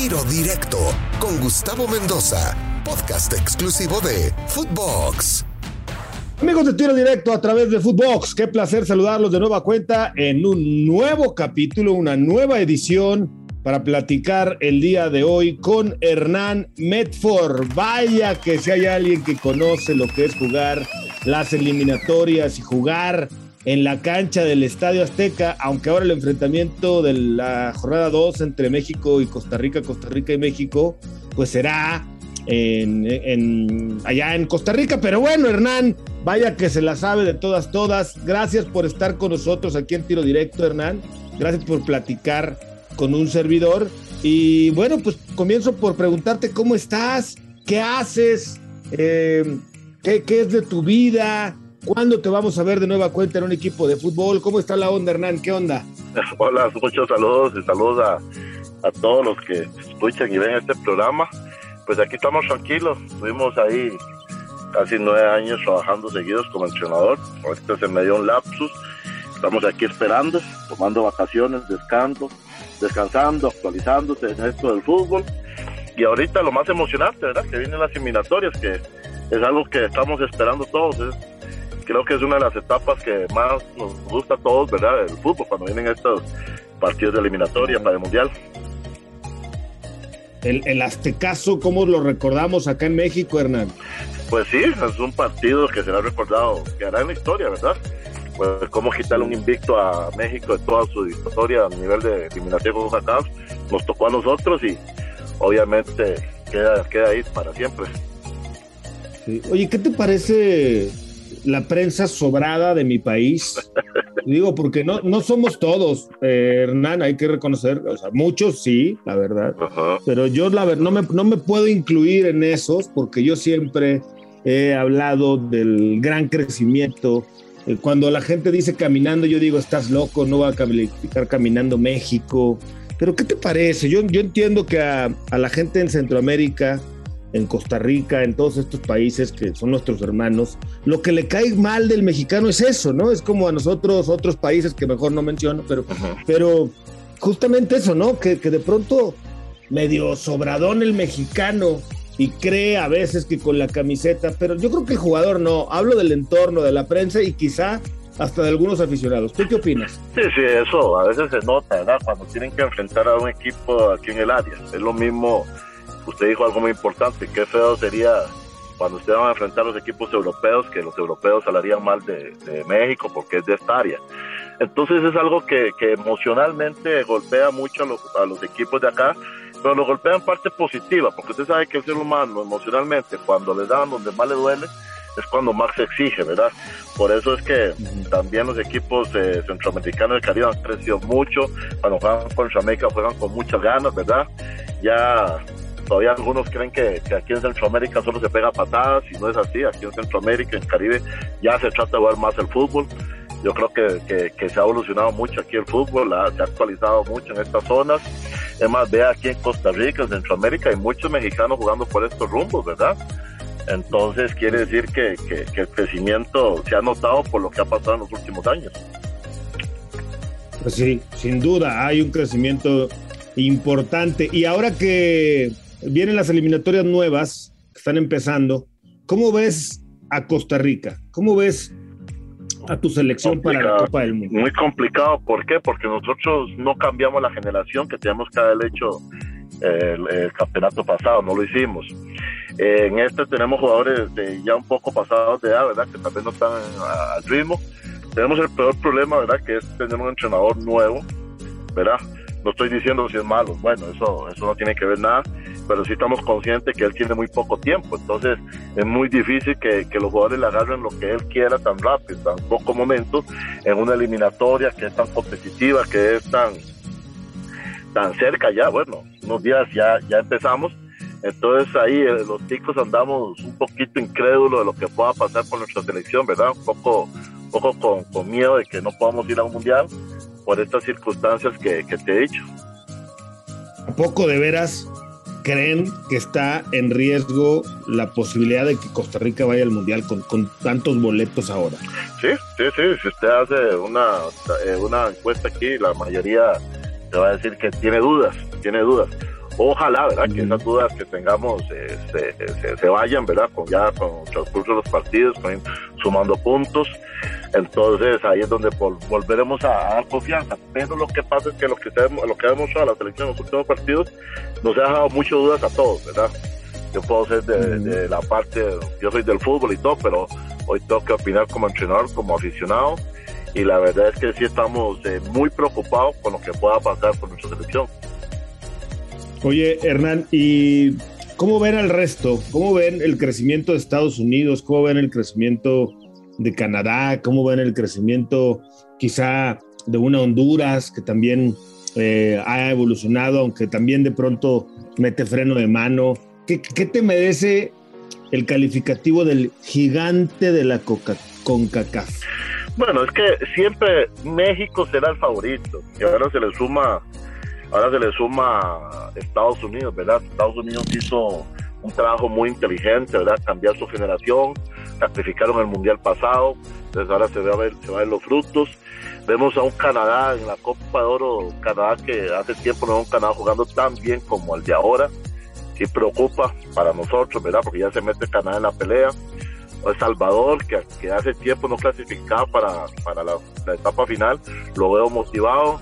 Tiro Directo con Gustavo Mendoza, podcast exclusivo de Footbox. Amigos de Tiro Directo a través de Footbox, qué placer saludarlos de nueva cuenta en un nuevo capítulo, una nueva edición para platicar el día de hoy con Hernán Medford. Vaya que si hay alguien que conoce lo que es jugar las eliminatorias y jugar en la cancha del Estadio Azteca, aunque ahora el enfrentamiento de la jornada 2 entre México y Costa Rica, Costa Rica y México, pues será allá en Costa Rica. Pero bueno, Hernán, vaya que se la sabe de todas, todas. Gracias por estar con nosotros aquí en Tiro Directo, Hernán. Gracias por platicar con un servidor. Y bueno, pues comienzo por preguntarte cómo estás, qué haces, eh, qué es de tu vida, ¿Cuándo te vamos a ver de nueva cuenta en un equipo de fútbol? ¿Cómo está la onda, Hernán? ¿Qué onda? Hola, muchos saludos y saludos a, a todos los que escuchan y ven este programa. Pues aquí estamos tranquilos. Estuvimos ahí casi nueve años trabajando seguidos como entrenador. Ahorita se me dio un lapsus. Estamos aquí esperando, tomando vacaciones, descansando, descansando, actualizándose en esto del fútbol. Y ahorita lo más emocionante, ¿verdad? Que vienen las eliminatorias, que es algo que estamos esperando todos. Es creo que es una de las etapas que más nos gusta a todos, ¿verdad? El fútbol, cuando vienen estos partidos de eliminatoria para el Mundial. El, el Aztecaso, ¿cómo lo recordamos acá en México, Hernán? Pues sí, es un partido que será recordado, que hará en la historia, ¿verdad? Pues cómo quitarle un invicto a México de toda su historia a nivel de eliminación con acá, nos tocó a nosotros y obviamente queda, queda ahí para siempre. Oye, ¿qué te parece la prensa sobrada de mi país. Digo, porque no, no somos todos, eh, Hernán, hay que reconocer, o sea, muchos sí, la verdad, pero yo la verdad no me, no me puedo incluir en esos porque yo siempre he hablado del gran crecimiento. Eh, cuando la gente dice caminando, yo digo, estás loco, no va a calificar caminando México. Pero ¿qué te parece? Yo, yo entiendo que a, a la gente en Centroamérica, en Costa Rica, en todos estos países que son nuestros hermanos, lo que le cae mal del mexicano es eso, ¿no? Es como a nosotros, otros países que mejor no menciono, pero, pero justamente eso, ¿no? Que, que de pronto medio sobradón el mexicano y cree a veces que con la camiseta, pero yo creo que el jugador no, hablo del entorno, de la prensa y quizá hasta de algunos aficionados. ¿Tú qué opinas? Sí, sí, eso a veces se nota, ¿verdad? Cuando tienen que enfrentar a un equipo aquí en el área. Es lo mismo usted dijo algo muy importante, qué feo sería cuando usted va a enfrentar a los equipos europeos, que los europeos hablarían mal de, México porque es de esta área. Entonces es algo que, emocionalmente golpea mucho a los, equipos de acá, pero lo golpea en parte positiva, porque usted sabe que el ser humano emocionalmente, cuando le dan donde más le duele, es cuando más se exige, ¿verdad? Por eso es que también los equipos eh, centroamericanos del Caribe han crecido mucho, cuando juegan con Jamaica juegan con muchas ganas, ¿verdad? Ya Todavía algunos creen que, aquí en Centroamérica solo se pega patadas y no es así. Aquí en Centroamérica, en Caribe, ya se trata de jugar más el fútbol. Yo creo que, que, se ha evolucionado mucho aquí el fútbol, se ha actualizado mucho en estas zonas. Es más, ve aquí en Costa Rica, en Centroamérica, hay muchos mexicanos jugando por estos rumbos, ¿verdad? Entonces quiere decir que, que, el crecimiento se ha notado por lo que ha pasado en los últimos años. Pues sí, sin duda hay un crecimiento importante. Y ahora que vienen las eliminatorias nuevas que están empezando. ¿Cómo ves a Costa Rica? ¿Cómo ves a tu selección para la Copa del Mundo? Muy complicado, ¿por qué? Porque nosotros no cambiamos la generación que teníamos que haber hecho el, campeonato pasado, no lo hicimos. en este tenemos jugadores de ya un poco pasados de edad, ¿verdad? Que también no están al ritmo. Tenemos el peor problema, ¿verdad? Que es tener un entrenador nuevo, ¿verdad? No estoy diciendo si es malo, bueno, eso, eso no tiene que ver nada, pero sí estamos conscientes que él tiene muy poco tiempo, entonces es muy difícil que, los jugadores le agarren lo que él quiera tan rápido, tan poco momentos, en una eliminatoria que es tan competitiva, que es tan, tan cerca ya, bueno, unos días ya, ya empezamos, entonces ahí eh, los chicos andamos un poquito incrédulos de lo que pueda pasar con nuestra selección, ¿verdad? Un poco, poco con, con miedo de que no podamos ir a un mundial por estas circunstancias que, que te he dicho. ¿A poco de veras creen que está en riesgo la posibilidad de que Costa Rica vaya al Mundial con, con tantos boletos ahora? Sí, sí, sí. Si usted hace una, eh, una encuesta aquí, la mayoría te va a decir que tiene dudas, tiene dudas. Ojalá, ¿verdad? Que esas dudas que tengamos eh, se, vayan, ¿verdad? Con ya con el transcurso de los partidos, sumando puntos. Entonces ahí es donde volveremos a, dar confianza. Pero lo que pasa es que lo que, lo que ha demostrado la selección en los últimos partidos nos ha dejado muchas dudas a todos, ¿verdad? Yo puedo ser de, la parte, yo soy del fútbol y todo, pero hoy tengo que opinar como entrenador, como aficionado. Y la verdad es que sí estamos eh, muy preocupados con lo que pueda pasar con nuestra selección. Oye, Hernán, ¿y cómo ven al resto? ¿Cómo ven el crecimiento de Estados Unidos? ¿Cómo ven el crecimiento de Canadá? ¿Cómo ven el crecimiento quizá de una Honduras que también eh, ha evolucionado, aunque también de pronto mete freno de mano? ¿Qué, te merece el calificativo del gigante de la Coca CONCACAF? Bueno, es que siempre México será el favorito y ahora se le suma ahora se le suma Estados Unidos, ¿verdad? Estados Unidos hizo un trabajo muy inteligente, ¿verdad? Cambiar su generación, sacrificaron el mundial pasado, entonces ahora se, ve a ver, se va a ver los frutos. Vemos a un Canadá en la Copa de Oro, Canadá que hace tiempo no es un Canadá jugando tan bien como el de ahora. Sí preocupa para nosotros, ¿verdad? Porque ya se mete Canadá en la pelea. El Salvador, que, hace tiempo no clasificaba para, para la, etapa final, lo veo motivado.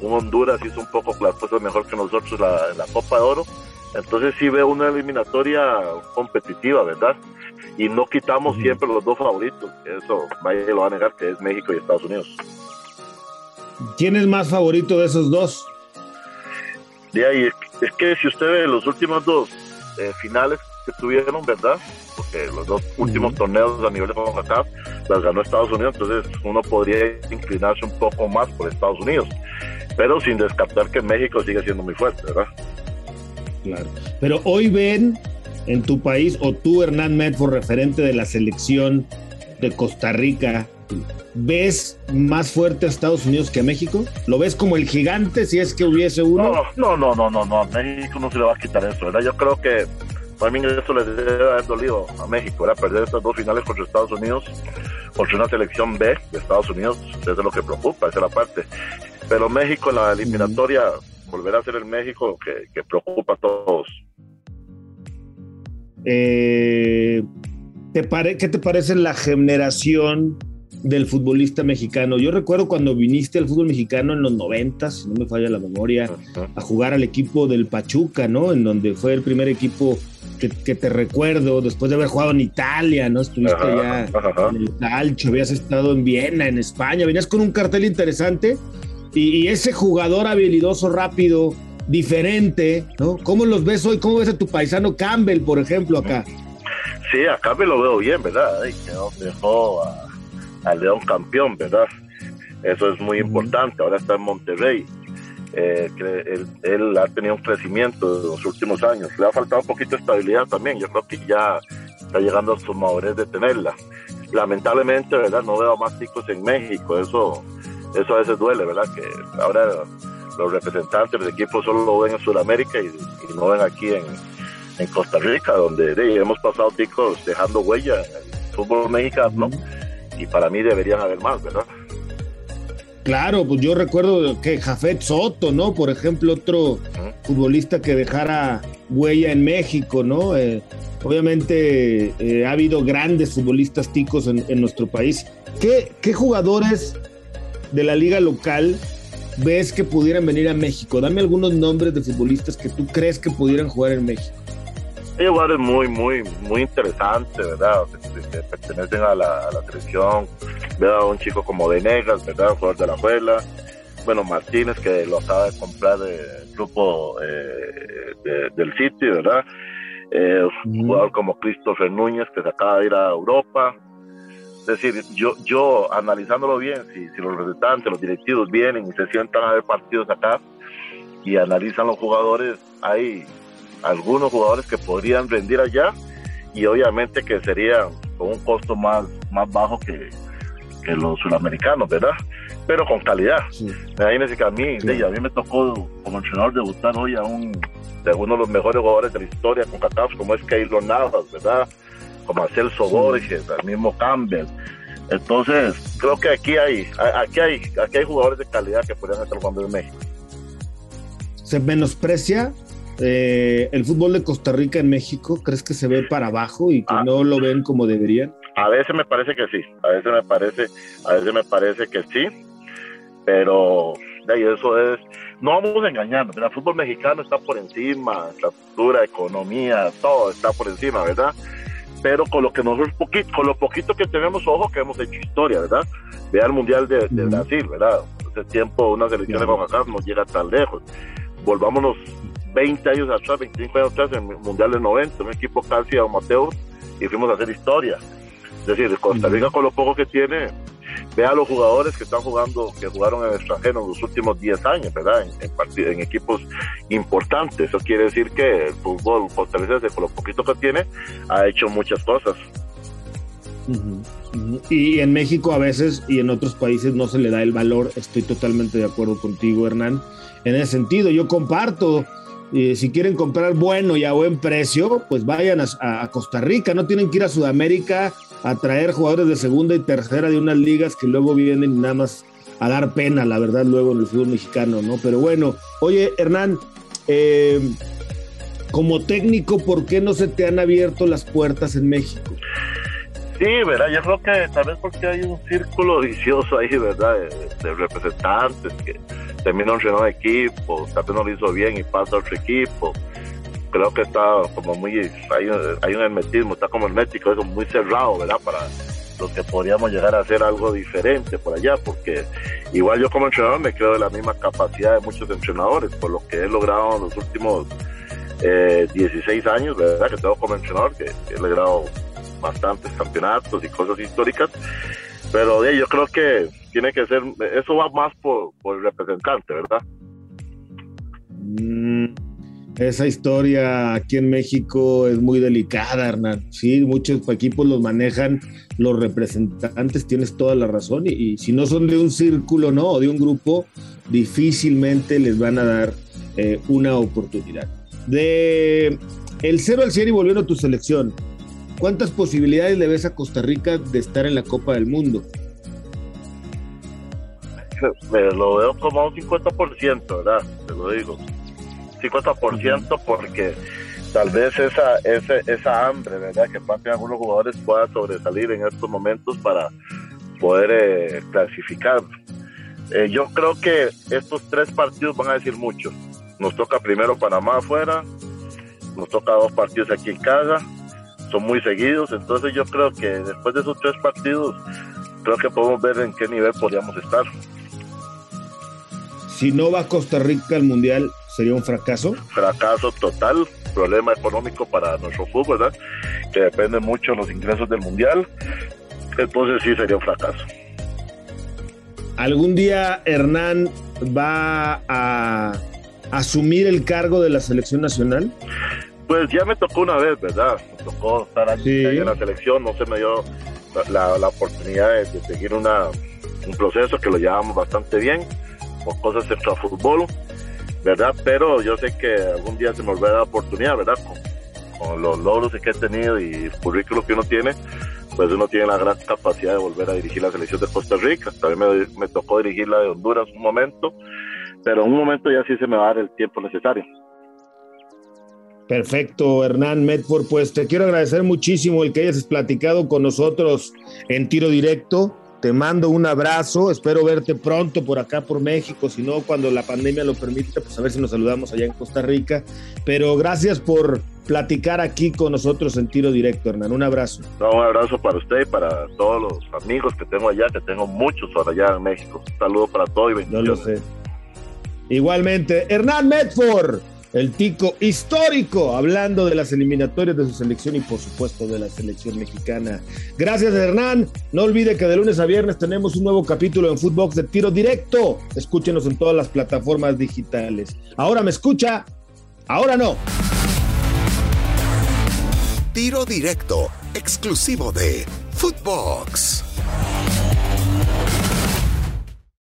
Un Honduras hizo un poco las cosas mejor que nosotros la, la Copa de Oro. Entonces sí veo una eliminatoria competitiva, ¿verdad? Y no quitamos siempre los dos favoritos. Eso nadie lo va a negar, que es México y Estados Unidos. ¿Quién es más favorito de esos dos? De ahí, es que si usted ve los últimos dos eh, finales que tuvieron, ¿verdad? Porque los dos últimos torneos a nivel de CONCACAF las ganó Estados Unidos, entonces uno podría inclinarse un poco más por Estados Unidos, pero sin descartar que México sigue siendo muy fuerte, ¿verdad? Claro. Pero hoy ven en tu país, o tú, Hernán Medford, referente de la selección de Costa Rica, ¿ves más fuerte a Estados Unidos que a México? ¿Lo ves como el gigante si es que hubiese uno? No, no, no, no, no, a México no se le va a quitar eso, ¿verdad? Yo creo que para mí eso le debe haber dolido a México, ¿verdad? Perder estas dos finales contra Estados Unidos, contra una selección B de Estados Unidos, eso es lo que preocupa, esa es la parte. Pero México en la eliminatoria volverá a ser el México que, preocupa a todos. Eh, ¿te ¿Qué te parece la generación del futbolista mexicano? Yo recuerdo cuando viniste al fútbol mexicano en los noventas, si no me falla la memoria, a jugar al equipo del Pachuca, ¿no? En donde fue el primer equipo que, te recuerdo, después de haber jugado en Italia, ¿no? Estuviste ya en el Calcio, habías estado en Viena, en España, venías con un cartel interesante y, ese jugador habilidoso, rápido, diferente, ¿no? ¿Cómo los ves hoy? ¿Cómo ves a tu paisano Campbell, por ejemplo, acá? Sí, a Campbell lo veo bien, ¿verdad? dejó al León campeón, ¿verdad? Eso es muy importante. Ahora está en Monterrey. Eh, él, ha tenido un crecimiento en los últimos años. Le ha faltado un poquito de estabilidad también. Yo creo que ya está llegando a su madurez de tenerla. Lamentablemente, ¿verdad? No veo más chicos en México. Eso eso a veces duele, ¿verdad? Que ahora los representantes del equipo solo lo ven en Sudamérica y, no ven aquí en, Costa Rica, donde hemos pasado chicos dejando huella en el fútbol mexicano y para mí deberían haber más, ¿verdad? Claro, pues yo recuerdo que Jafet Soto, ¿no? Por ejemplo, otro futbolista que dejara huella en México, ¿no? Eh, obviamente eh, ha habido grandes futbolistas ticos en, nuestro país. ¿Qué, ¿Qué, jugadores de la liga local ves que pudieran venir a México? Dame algunos nombres de futbolistas que tú crees que pudieran jugar en México. Hay jugadores muy, muy, muy interesantes, ¿verdad? Que, pertenecen a la, selección. Veo a un chico como Venegas, ¿verdad? Jugador de la abuela. Bueno, Martínez, que lo acaba de comprar el grupo eh, del City, ¿verdad? Eh, un jugador como Christopher Núñez, que se acaba de ir a Europa. Es decir, yo, yo analizándolo bien, si, si los representantes, los directivos vienen y se sientan a ver partidos acá y analizan los jugadores, hay algunos jugadores que podrían rendir allá y obviamente que serían con un costo más, más bajo que, que los sudamericanos, ¿verdad? Pero con calidad. Imagínense que a mí, a mí me tocó como entrenador debutar hoy a un de uno de los mejores jugadores de la historia con Cataf, como es Keylor Navas, ¿verdad? Como a Celso Borges, al mismo Campbell. Entonces, creo que aquí hay, aquí hay, aquí hay jugadores de calidad que podrían estar jugando en México. ¿Se menosprecia eh, el fútbol de Costa Rica en México? ¿Crees que se ve para abajo y que ah. no lo ven como deberían? A veces me parece que sí, a veces me parece, a veces me parece que sí, pero eso es, no vamos a engañarnos, el fútbol mexicano está por encima, la cultura, economía, todo está por encima, ¿verdad? Pero con lo que nosotros poquito, con lo poquito que tenemos, ojo que hemos hecho historia, ¿verdad? Vea el Mundial de, Brasil, ¿verdad? Hace tiempo una selección de Coca no llega tan lejos. Volvámonos 20 años atrás, 25 años atrás, en el Mundial del 90, un equipo casi amateur, y fuimos a hacer historia. Es decir, Costa Rica con lo poco que tiene, vea los jugadores que están jugando, que jugaron en el extranjero en los últimos 10 años, ¿verdad? En, en equipos importantes. Eso quiere decir que el fútbol costarricense, con lo poquito que tiene, ha hecho muchas cosas. Y en México a veces y en otros países no se le da el valor. Estoy totalmente de acuerdo contigo, Hernán. En ese sentido, yo comparto si quieren comprar bueno y a buen precio, pues vayan a, Costa Rica, no tienen que ir a Sudamérica a traer jugadores de segunda y tercera de unas ligas que luego vienen nada más a dar pena, la verdad, luego en el fútbol mexicano, ¿no? Pero bueno, oye, Hernán, eh, como técnico, ¿por qué no se te han abierto las puertas en México? Sí, ¿verdad? Yo creo que tal vez porque hay un círculo vicioso ahí, ¿verdad? De, representantes que terminan un equipo, tal vez no lo hizo bien y pasa a otro equipo. Creo que está como muy, hay, hay un hermetismo, está como hermético, eso muy cerrado, ¿verdad? Para los que podríamos llegar a hacer algo diferente por allá, porque igual yo como entrenador me creo de la misma capacidad de muchos entrenadores, por lo que he logrado en los últimos eh, 16 años, ¿verdad? Que tengo como entrenador, que he logrado bastantes campeonatos y cosas históricas, pero yo creo que tiene que ser, eso va más por, el representante, ¿verdad? Mm, esa historia aquí en México es muy delicada, Hernán. Sí, muchos equipos los manejan los representantes, tienes toda la razón, y, si no son de un círculo, ¿no? O de un grupo, difícilmente les van a dar eh, una oportunidad. De el 0 al 100 y volviendo a tu selección, ¿Cuántas posibilidades le ves a Costa Rica de estar en la Copa del Mundo? lo veo como un 50%, ¿verdad? Te lo digo. 50% porque tal vez esa, esa, esa hambre, ¿verdad? Que pasen algunos jugadores pueda sobresalir en estos momentos para poder eh, clasificar. Eh, yo creo que estos tres partidos van a decir mucho. Nos toca primero Panamá afuera, nos toca dos partidos aquí en casa son muy seguidos, entonces yo creo que después de esos tres partidos, creo que podemos ver en qué nivel podríamos estar. Si no va Costa Rica al Mundial, ¿sería un fracaso? Fracaso total, problema económico para nuestro fútbol, ¿verdad? Que depende mucho de los ingresos del Mundial, entonces sí sería un fracaso. ¿Algún día Hernán va a asumir el cargo de la selección nacional? Pues ya me tocó una vez, ¿verdad? Me tocó estar aquí en la selección, no se me dio la, oportunidad de, seguir una, un proceso que lo llevamos bastante bien, con cosas extra fútbol, ¿verdad? Pero yo sé que algún día se me volverá la oportunidad, ¿verdad? Con, los logros que he tenido y el currículo que uno tiene, pues uno tiene la gran capacidad de volver a dirigir la selección de Costa Rica. También me, me tocó dirigir la de Honduras un momento, pero en un momento ya sí se me va a dar el tiempo necesario. Perfecto, Hernán Medford. Pues te quiero agradecer muchísimo el que hayas platicado con nosotros en tiro directo. Te mando un abrazo, espero verte pronto por acá por México, si no cuando la pandemia lo permita, pues a ver si nos saludamos allá en Costa Rica. Pero gracias por platicar aquí con nosotros en tiro directo, Hernán. Un abrazo. un abrazo para usted y para todos los amigos que tengo allá, que tengo muchos por allá en México. Un saludo para todos y bendiciones. No lo sé. Igualmente, Hernán Medford el tico histórico, hablando de las eliminatorias de su selección y por supuesto de la selección mexicana. Gracias Hernán, no olvide que de lunes a viernes tenemos un nuevo capítulo en Footbox de tiro directo. Escúchenos en todas las plataformas digitales. Ahora me escucha, ahora no. Tiro directo, exclusivo de Footbox.